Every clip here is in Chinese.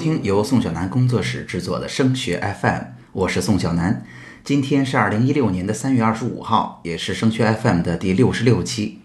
听由宋小南工作室制作的升学 FM，我是宋小南。今天是二零一六年的三月二十五号，也是升学 FM 的第六十六期。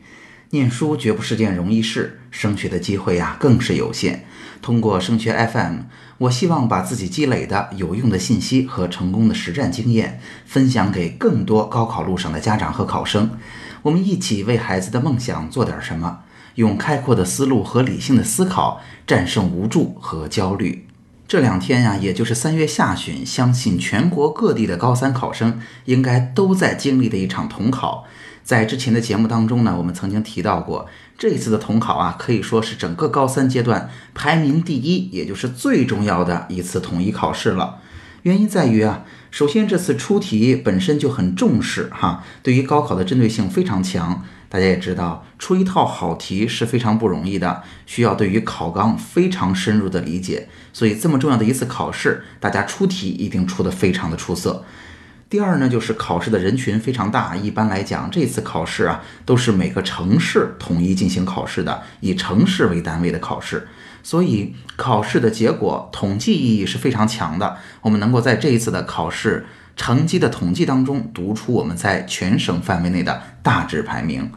念书绝不是件容易事，升学的机会呀更是有限。通过升学 FM，我希望把自己积累的有用的信息和成功的实战经验分享给更多高考路上的家长和考生。我们一起为孩子的梦想做点什么。用开阔的思路和理性的思考战胜无助和焦虑。这两天呀，也就是三月下旬，相信全国各地的高三考生应该都在经历的一场统考。在之前的节目当中呢，我们曾经提到过，这一次的统考啊，可以说是整个高三阶段排名第一，也就是最重要的一次统一考试了。原因在于啊，首先这次出题本身就很重视哈，对于高考的针对性非常强。大家也知道，出一套好题是非常不容易的，需要对于考纲非常深入的理解。所以这么重要的一次考试，大家出题一定出得非常的出色。第二呢，就是考试的人群非常大，一般来讲，这次考试啊都是每个城市统一进行考试的，以城市为单位的考试，所以考试的结果统计意义是非常强的。我们能够在这一次的考试。成绩的统计当中读出我们在全省范围内的大致排名。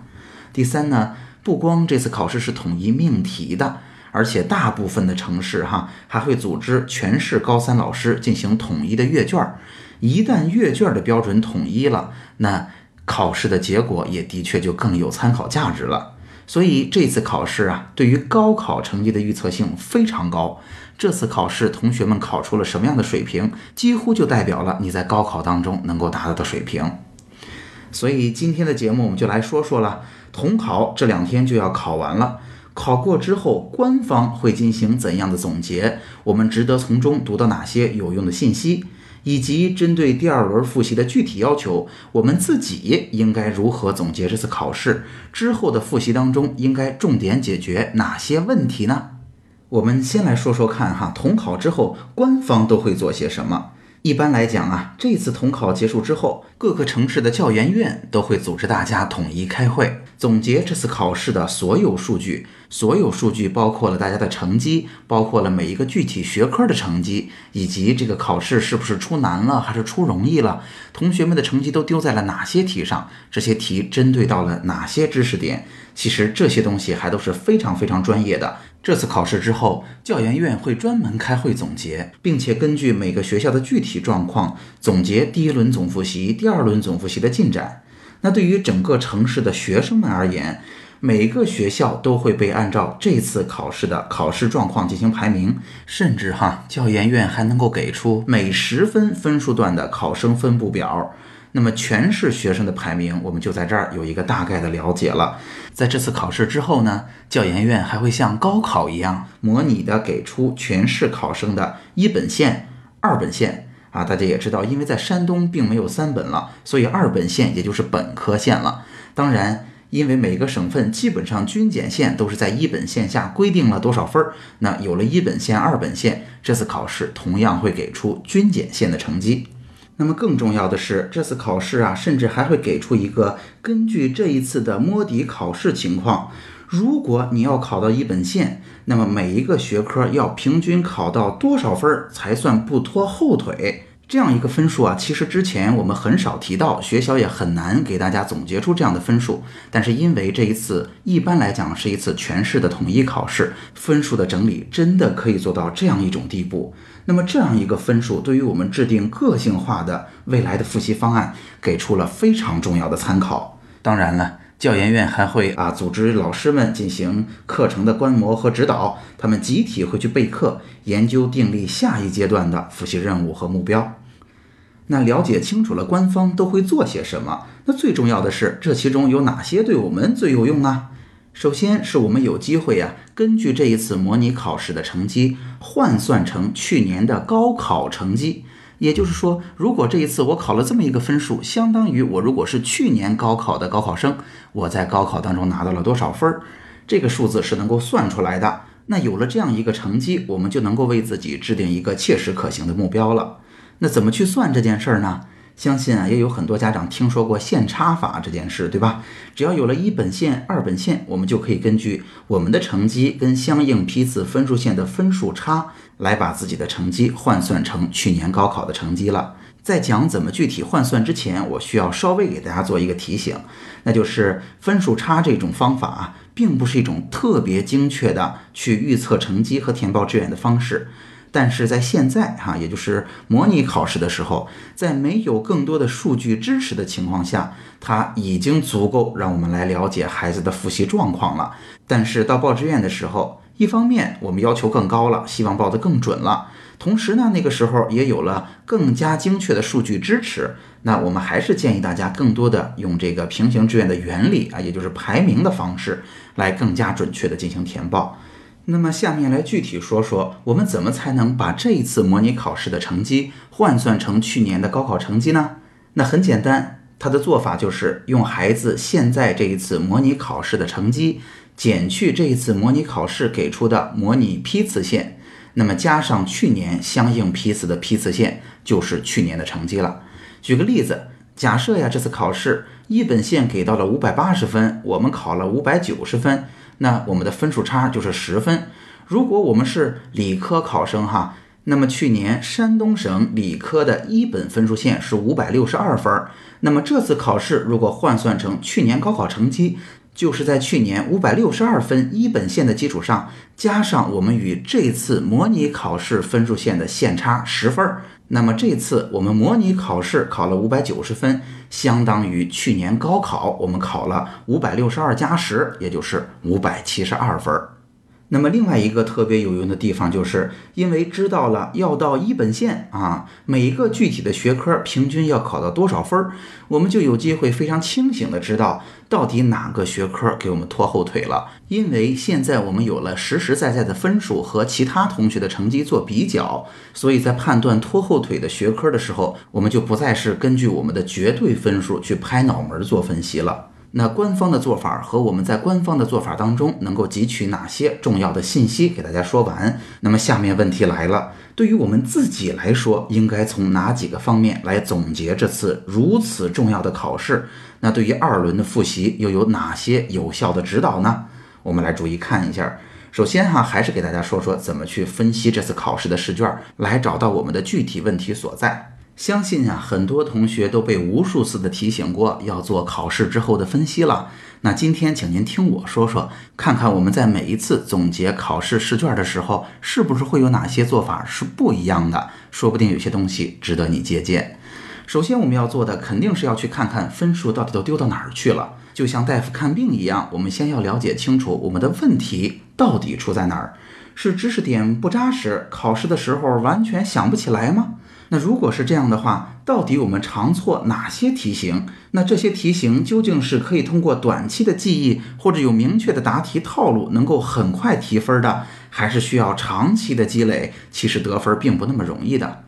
第三呢，不光这次考试是统一命题的，而且大部分的城市哈还会组织全市高三老师进行统一的阅卷。一旦阅卷的标准统一了，那考试的结果也的确就更有参考价值了。所以这次考试啊，对于高考成绩的预测性非常高。这次考试，同学们考出了什么样的水平，几乎就代表了你在高考当中能够达到的水平。所以今天的节目，我们就来说说了统考这两天就要考完了，考过之后，官方会进行怎样的总结？我们值得从中读到哪些有用的信息？以及针对第二轮复习的具体要求，我们自己应该如何总结这次考试？之后的复习当中，应该重点解决哪些问题呢？我们先来说说看哈，统考之后官方都会做些什么？一般来讲啊，这次统考结束之后，各个城市的教研院都会组织大家统一开会，总结这次考试的所有数据。所有数据包括了大家的成绩，包括了每一个具体学科的成绩，以及这个考试是不是出难了还是出容易了，同学们的成绩都丢在了哪些题上，这些题针对到了哪些知识点。其实这些东西还都是非常非常专业的。这次考试之后，教研院会专门开会总结，并且根据每个学校的具体状况总结第一轮总复习、第二轮总复习的进展。那对于整个城市的学生们而言，每个学校都会被按照这次考试的考试状况进行排名，甚至哈教研院还能够给出每十分分数段的考生分布表。那么全市学生的排名，我们就在这儿有一个大概的了解了。在这次考试之后呢，教研院还会像高考一样模拟的给出全市考生的一本线、二本线啊。大家也知道，因为在山东并没有三本了，所以二本线也就是本科线了。当然。因为每个省份基本上均检线都是在一本线下规定了多少分儿，那有了一本线、二本线，这次考试同样会给出均检线的成绩。那么更重要的是，这次考试啊，甚至还会给出一个根据这一次的摸底考试情况，如果你要考到一本线，那么每一个学科要平均考到多少分才算不拖后腿？这样一个分数啊，其实之前我们很少提到，学校也很难给大家总结出这样的分数。但是因为这一次一般来讲是一次全市的统一考试，分数的整理真的可以做到这样一种地步。那么这样一个分数，对于我们制定个性化的未来的复习方案，给出了非常重要的参考。当然了。教研院还会啊组织老师们进行课程的观摩和指导，他们集体会去备课，研究订立下一阶段的复习任务和目标。那了解清楚了官方都会做些什么，那最重要的是这其中有哪些对我们最有用呢？首先是我们有机会呀，根据这一次模拟考试的成绩换算成去年的高考成绩。也就是说，如果这一次我考了这么一个分数，相当于我如果是去年高考的高考生，我在高考当中拿到了多少分儿，这个数字是能够算出来的。那有了这样一个成绩，我们就能够为自己制定一个切实可行的目标了。那怎么去算这件事儿呢？相信啊，也有很多家长听说过线差法这件事，对吧？只要有了一本线、二本线，我们就可以根据我们的成绩跟相应批次分数线的分数差，来把自己的成绩换算成去年高考的成绩了。在讲怎么具体换算之前，我需要稍微给大家做一个提醒，那就是分数差这种方法啊，并不是一种特别精确的去预测成绩和填报志愿的方式。但是在现在哈，也就是模拟考试的时候，在没有更多的数据支持的情况下，它已经足够让我们来了解孩子的复习状况了。但是到报志愿的时候，一方面我们要求更高了，希望报得更准了；同时呢，那个时候也有了更加精确的数据支持。那我们还是建议大家更多的用这个平行志愿的原理啊，也就是排名的方式，来更加准确的进行填报。那么下面来具体说说，我们怎么才能把这一次模拟考试的成绩换算成去年的高考成绩呢？那很简单，他的做法就是用孩子现在这一次模拟考试的成绩减去这一次模拟考试给出的模拟批次线，那么加上去年相应批次的批次线，就是去年的成绩了。举个例子，假设呀这次考试一本线给到了五百八十分，我们考了五百九十分。那我们的分数差就是十分。如果我们是理科考生哈，那么去年山东省理科的一本分数线是五百六十二分。那么这次考试如果换算成去年高考成绩，就是在去年五百六十二分一本线的基础上，加上我们与这次模拟考试分数线的线差十分。那么这次我们模拟考试考了五百九十分，相当于去年高考我们考了五百六十二加十，也就是五百七十二分。那么另外一个特别有用的地方，就是因为知道了要到一本线啊，每一个具体的学科平均要考到多少分儿，我们就有机会非常清醒的知道到底哪个学科给我们拖后腿了。因为现在我们有了实实在在的分数和其他同学的成绩做比较，所以在判断拖后腿的学科的时候，我们就不再是根据我们的绝对分数去拍脑门做分析了。那官方的做法和我们在官方的做法当中能够汲取哪些重要的信息？给大家说完。那么下面问题来了，对于我们自己来说，应该从哪几个方面来总结这次如此重要的考试？那对于二轮的复习又有哪些有效的指导呢？我们来逐一看一下。首先哈，还是给大家说说怎么去分析这次考试的试卷，来找到我们的具体问题所在。相信啊，很多同学都被无数次的提醒过要做考试之后的分析了。那今天，请您听我说说，看看我们在每一次总结考试试卷的时候，是不是会有哪些做法是不一样的？说不定有些东西值得你借鉴。首先，我们要做的肯定是要去看看分数到底都丢到哪儿去了。就像大夫看病一样，我们先要了解清楚我们的问题到底出在哪儿。是知识点不扎实，考试的时候完全想不起来吗？那如果是这样的话，到底我们常错哪些题型？那这些题型究竟是可以通过短期的记忆或者有明确的答题套路能够很快提分的，还是需要长期的积累？其实得分并不那么容易的。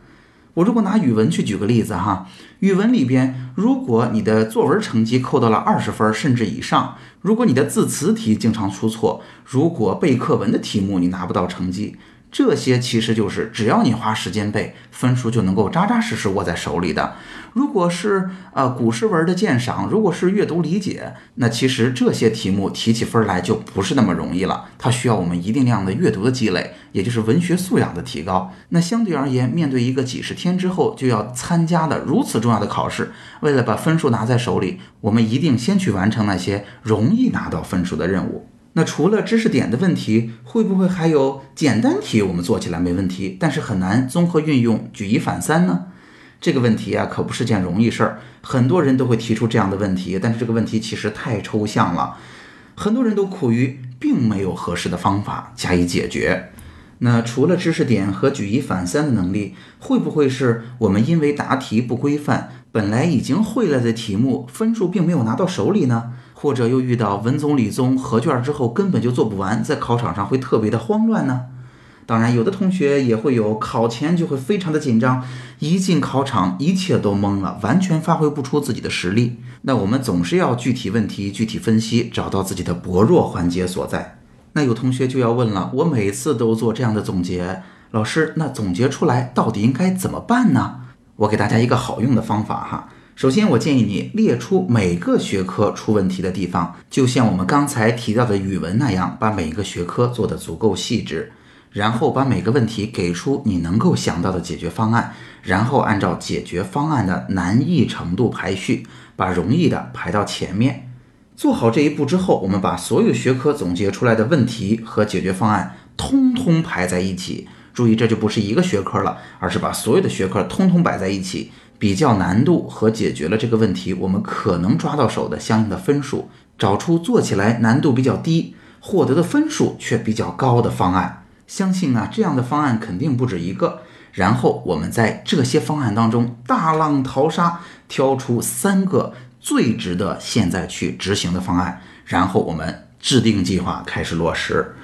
我如果拿语文去举个例子哈，语文里边，如果你的作文成绩扣到了二十分甚至以上，如果你的字词题经常出错，如果背课文的题目你拿不到成绩。这些其实就是只要你花时间背，分数就能够扎扎实实握在手里的。如果是呃古诗文的鉴赏，如果是阅读理解，那其实这些题目提起分来就不是那么容易了。它需要我们一定量的阅读的积累，也就是文学素养的提高。那相对而言，面对一个几十天之后就要参加的如此重要的考试，为了把分数拿在手里，我们一定先去完成那些容易拿到分数的任务。那除了知识点的问题，会不会还有简单题？我们做起来没问题，但是很难综合运用举一反三呢？这个问题啊，可不是件容易事儿。很多人都会提出这样的问题，但是这个问题其实太抽象了，很多人都苦于并没有合适的方法加以解决。那除了知识点和举一反三的能力，会不会是我们因为答题不规范，本来已经会了的题目，分数并没有拿到手里呢？或者又遇到文综理综合卷之后根本就做不完，在考场上会特别的慌乱呢。当然，有的同学也会有考前就会非常的紧张，一进考场一切都懵了，完全发挥不出自己的实力。那我们总是要具体问题具体分析，找到自己的薄弱环节所在。那有同学就要问了，我每次都做这样的总结，老师，那总结出来到底应该怎么办呢？我给大家一个好用的方法哈。首先，我建议你列出每个学科出问题的地方，就像我们刚才提到的语文那样，把每个学科做得足够细致，然后把每个问题给出你能够想到的解决方案，然后按照解决方案的难易程度排序，把容易的排到前面。做好这一步之后，我们把所有学科总结出来的问题和解决方案通通排在一起。注意，这就不是一个学科了，而是把所有的学科通通摆在一起。比较难度和解决了这个问题，我们可能抓到手的相应的分数，找出做起来难度比较低、获得的分数却比较高的方案。相信啊，这样的方案肯定不止一个。然后我们在这些方案当中大浪淘沙，挑出三个最值得现在去执行的方案，然后我们制定计划开始落实。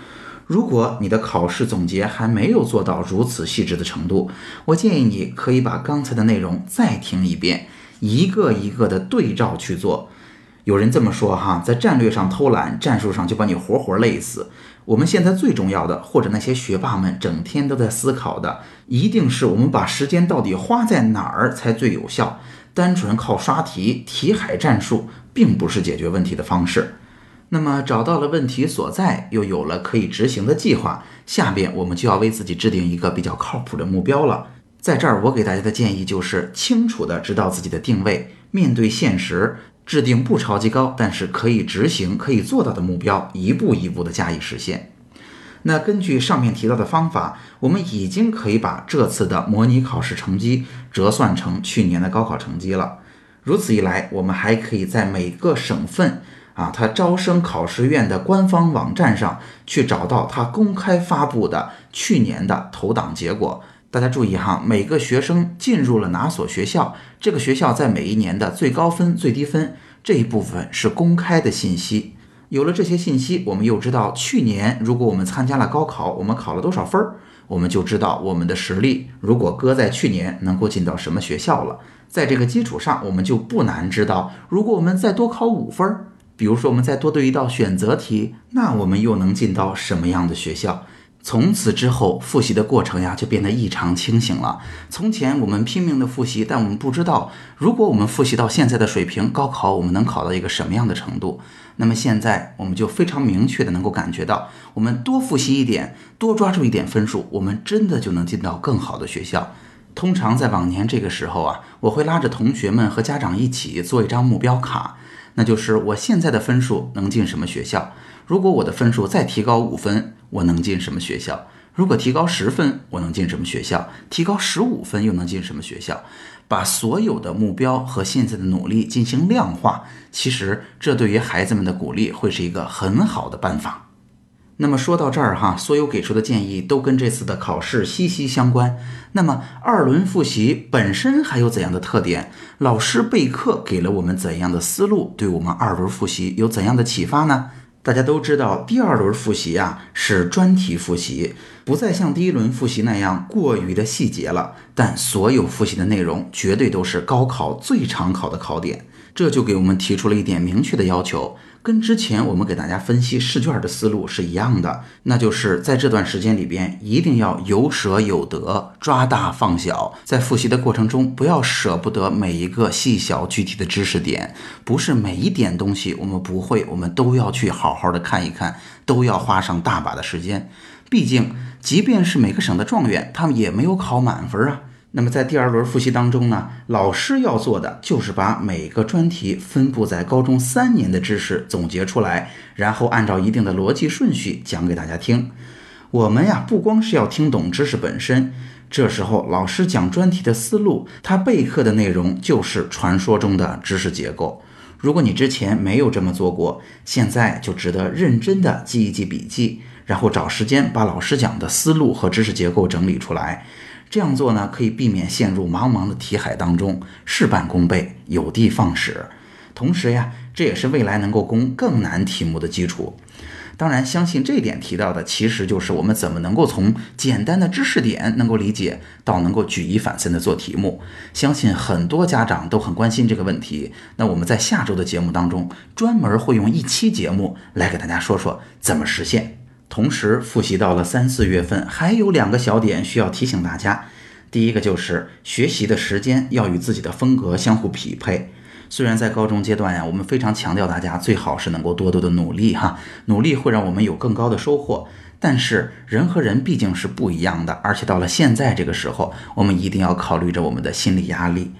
如果你的考试总结还没有做到如此细致的程度，我建议你可以把刚才的内容再听一遍，一个一个的对照去做。有人这么说哈，在战略上偷懒，战术上就把你活活累死。我们现在最重要的，或者那些学霸们整天都在思考的，一定是我们把时间到底花在哪儿才最有效。单纯靠刷题、题海战术，并不是解决问题的方式。那么找到了问题所在，又有了可以执行的计划，下边我们就要为自己制定一个比较靠谱的目标了。在这儿，我给大家的建议就是清楚的知道自己的定位，面对现实，制定不超级高，但是可以执行、可以做到的目标，一步一步的加以实现。那根据上面提到的方法，我们已经可以把这次的模拟考试成绩折算成去年的高考成绩了。如此一来，我们还可以在每个省份。啊，他招生考试院的官方网站上去找到他公开发布的去年的投档结果。大家注意哈，每个学生进入了哪所学校，这个学校在每一年的最高分、最低分这一部分是公开的信息。有了这些信息，我们又知道去年如果我们参加了高考，我们考了多少分儿，我们就知道我们的实力如果搁在去年能够进到什么学校了。在这个基础上，我们就不难知道，如果我们再多考五分儿。比如说，我们再多对一道选择题，那我们又能进到什么样的学校？从此之后，复习的过程呀就变得异常清醒了。从前我们拼命的复习，但我们不知道，如果我们复习到现在的水平，高考我们能考到一个什么样的程度？那么现在我们就非常明确的能够感觉到，我们多复习一点，多抓住一点分数，我们真的就能进到更好的学校。通常在往年这个时候啊，我会拉着同学们和家长一起做一张目标卡。那就是我现在的分数能进什么学校？如果我的分数再提高五分，我能进什么学校？如果提高十分，我能进什么学校？提高十五分又能进什么学校？把所有的目标和现在的努力进行量化，其实这对于孩子们的鼓励会是一个很好的办法。那么说到这儿哈，所有给出的建议都跟这次的考试息息相关。那么二轮复习本身还有怎样的特点？老师备课给了我们怎样的思路？对我们二轮复习有怎样的启发呢？大家都知道，第二轮复习啊是专题复习，不再像第一轮复习那样过于的细节了。但所有复习的内容绝对都是高考最常考的考点，这就给我们提出了一点明确的要求。跟之前我们给大家分析试卷的思路是一样的，那就是在这段时间里边一定要有舍有得，抓大放小。在复习的过程中，不要舍不得每一个细小具体的知识点，不是每一点东西我们不会，我们都要去好好的看一看，都要花上大把的时间。毕竟，即便是每个省的状元，他们也没有考满分啊。那么在第二轮复习当中呢，老师要做的就是把每个专题分布在高中三年的知识总结出来，然后按照一定的逻辑顺序讲给大家听。我们呀，不光是要听懂知识本身，这时候老师讲专题的思路，他备课的内容就是传说中的知识结构。如果你之前没有这么做过，现在就值得认真的记一记笔记，然后找时间把老师讲的思路和知识结构整理出来。这样做呢，可以避免陷入茫茫的题海当中，事半功倍，有的放矢。同时呀，这也是未来能够攻更难题目的基础。当然，相信这点提到的，其实就是我们怎么能够从简单的知识点能够理解，到能够举一反三的做题目。相信很多家长都很关心这个问题。那我们在下周的节目当中，专门会用一期节目来给大家说说怎么实现。同时复习到了三四月份，还有两个小点需要提醒大家。第一个就是学习的时间要与自己的风格相互匹配。虽然在高中阶段呀，我们非常强调大家最好是能够多多的努力哈，努力会让我们有更高的收获。但是人和人毕竟是不一样的，而且到了现在这个时候，我们一定要考虑着我们的心理压力。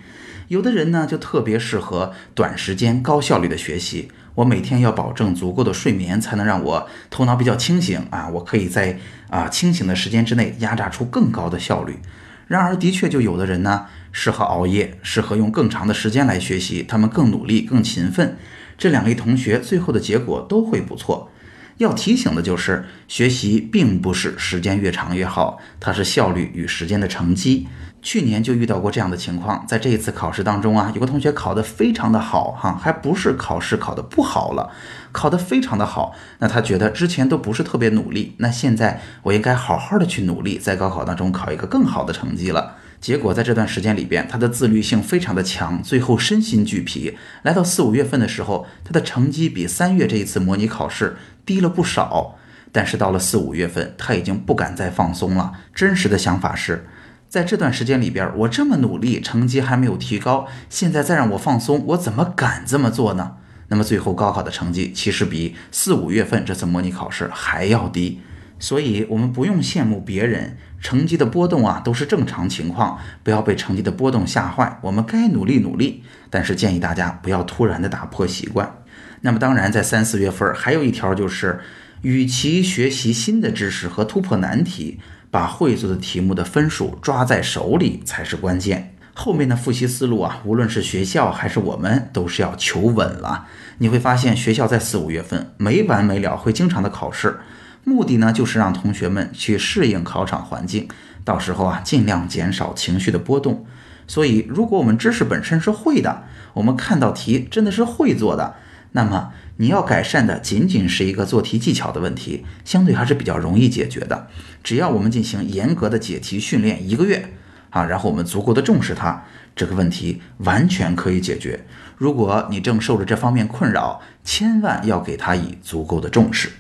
有的人呢，就特别适合短时间高效率的学习。我每天要保证足够的睡眠，才能让我头脑比较清醒啊，我可以在啊清醒的时间之内压榨出更高的效率。然而，的确就有的人呢，适合熬夜，适合用更长的时间来学习，他们更努力、更勤奋。这两类同学最后的结果都会不错。要提醒的就是，学习并不是时间越长越好，它是效率与时间的乘积。去年就遇到过这样的情况，在这一次考试当中啊，有个同学考得非常的好哈，还不是考试考得不好了，考得非常的好。那他觉得之前都不是特别努力，那现在我应该好好的去努力，在高考当中考一个更好的成绩了。结果在这段时间里边，他的自律性非常的强，最后身心俱疲。来到四五月份的时候，他的成绩比三月这一次模拟考试低了不少。但是到了四五月份，他已经不敢再放松了。真实的想法是，在这段时间里边，我这么努力，成绩还没有提高，现在再让我放松，我怎么敢这么做呢？那么最后高考的成绩其实比四五月份这次模拟考试还要低。所以，我们不用羡慕别人成绩的波动啊，都是正常情况，不要被成绩的波动吓坏。我们该努力努力，但是建议大家不要突然的打破习惯。那么，当然，在三四月份还有一条就是，与其学习新的知识和突破难题，把会做的题目的分数抓在手里才是关键。后面的复习思路啊，无论是学校还是我们，都是要求稳了。你会发现，学校在四五月份没完没了，会经常的考试。目的呢，就是让同学们去适应考场环境，到时候啊，尽量减少情绪的波动。所以，如果我们知识本身是会的，我们看到题真的是会做的，那么你要改善的仅仅是一个做题技巧的问题，相对还是比较容易解决的。只要我们进行严格的解题训练一个月啊，然后我们足够的重视它，这个问题完全可以解决。如果你正受着这方面困扰，千万要给他以足够的重视。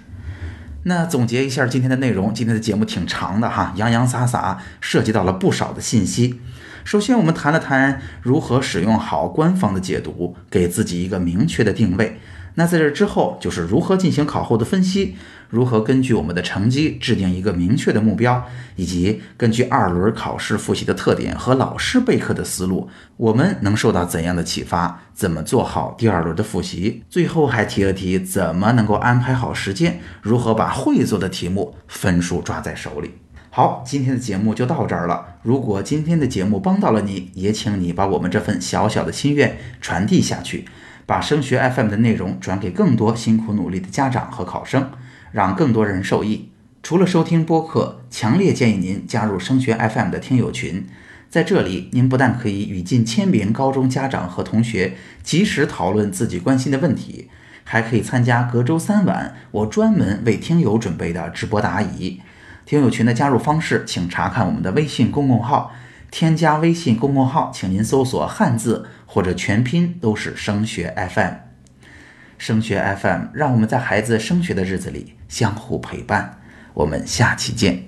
那总结一下今天的内容，今天的节目挺长的哈，洋洋洒洒涉及到了不少的信息。首先，我们谈了谈如何使用好官方的解读，给自己一个明确的定位。那在这之后，就是如何进行考后的分析，如何根据我们的成绩制定一个明确的目标，以及根据二轮考试复习的特点和老师备课的思路，我们能受到怎样的启发？怎么做好第二轮的复习？最后还提了提怎么能够安排好时间，如何把会做的题目分数抓在手里。好，今天的节目就到这儿了。如果今天的节目帮到了你，也请你把我们这份小小的心愿传递下去。把升学 FM 的内容转给更多辛苦努力的家长和考生，让更多人受益。除了收听播客，强烈建议您加入升学 FM 的听友群。在这里，您不但可以与近千名高中家长和同学及时讨论自己关心的问题，还可以参加隔周三晚我专门为听友准备的直播答疑。听友群的加入方式，请查看我们的微信公共号。添加微信公众号，请您搜索汉字或者全拼都是升学 FM。升学 FM，让我们在孩子升学的日子里相互陪伴。我们下期见。